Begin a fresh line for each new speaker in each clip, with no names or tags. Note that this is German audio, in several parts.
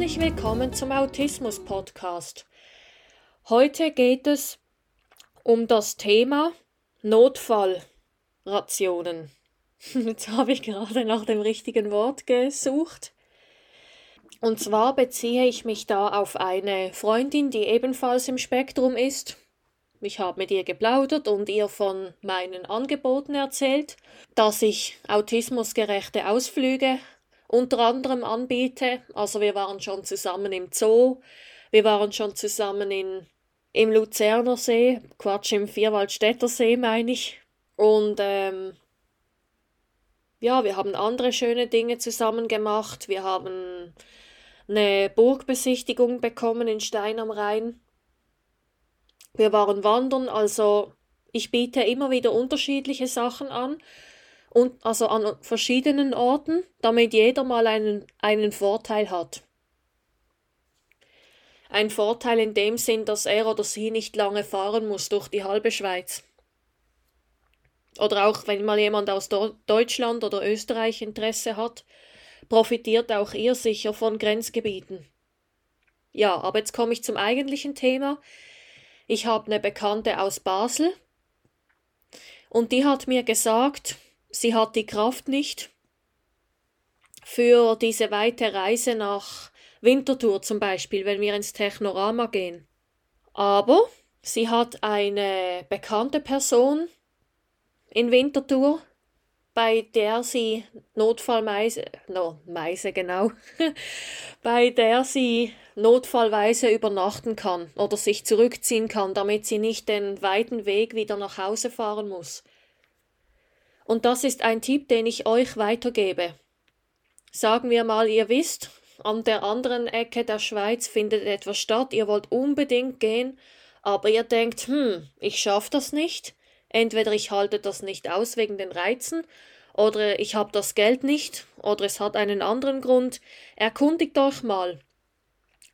herzlich willkommen zum Autismus Podcast. Heute geht es um das Thema Notfallrationen. Jetzt habe ich gerade nach dem richtigen Wort gesucht. Und zwar beziehe ich mich da auf eine Freundin, die ebenfalls im Spektrum ist. Ich habe mit ihr geplaudert und ihr von meinen Angeboten erzählt, dass ich autismusgerechte Ausflüge unter anderem anbiete. Also wir waren schon zusammen im Zoo, wir waren schon zusammen in, im Luzerner See, Quatsch, im Vierwaldstätter See meine ich. Und ähm, ja, wir haben andere schöne Dinge zusammen gemacht. Wir haben eine Burgbesichtigung bekommen in Stein am Rhein. Wir waren wandern, also ich biete immer wieder unterschiedliche Sachen an und also an verschiedenen Orten, damit jeder mal einen, einen Vorteil hat. Ein Vorteil in dem Sinn, dass er oder sie nicht lange fahren muss durch die halbe Schweiz. Oder auch wenn mal jemand aus Deutschland oder Österreich Interesse hat, profitiert auch ihr sicher von Grenzgebieten. Ja, aber jetzt komme ich zum eigentlichen Thema. Ich habe eine Bekannte aus Basel und die hat mir gesagt, sie hat die Kraft nicht für diese weite Reise nach Winterthur zum Beispiel, wenn wir ins Technorama gehen. Aber sie hat eine bekannte Person in Winterthur, bei der sie Notfallmeise, no, Meise genau, bei der sie notfallweise übernachten kann oder sich zurückziehen kann, damit sie nicht den weiten Weg wieder nach Hause fahren muss. Und das ist ein Tipp, den ich euch weitergebe. Sagen wir mal, ihr wisst, an der anderen Ecke der Schweiz findet etwas statt, ihr wollt unbedingt gehen, aber ihr denkt, hm, ich schaff das nicht. Entweder ich halte das nicht aus wegen den Reizen, oder ich habe das Geld nicht, oder es hat einen anderen Grund. Erkundigt euch mal.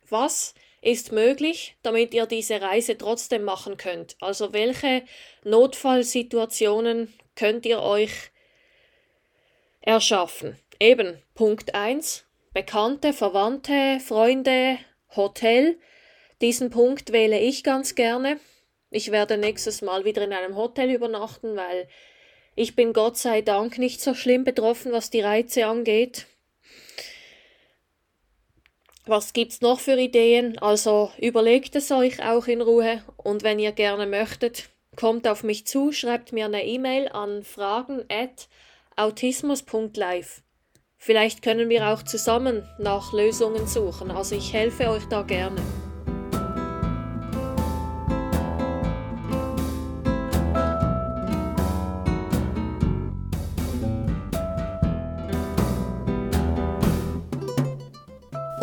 Was ist möglich, damit ihr diese Reise trotzdem machen könnt? Also welche Notfallsituationen könnt ihr euch erschaffen? Eben, Punkt 1, Bekannte, Verwandte, Freunde, Hotel. Diesen Punkt wähle ich ganz gerne. Ich werde nächstes Mal wieder in einem Hotel übernachten, weil ich bin Gott sei Dank nicht so schlimm betroffen, was die Reize angeht. Was gibt's noch für Ideen? Also überlegt es euch auch in Ruhe und wenn ihr gerne möchtet, kommt auf mich zu, schreibt mir eine E-Mail an fragen@autismus.live. Vielleicht können wir auch zusammen nach Lösungen suchen. Also ich helfe euch da gerne.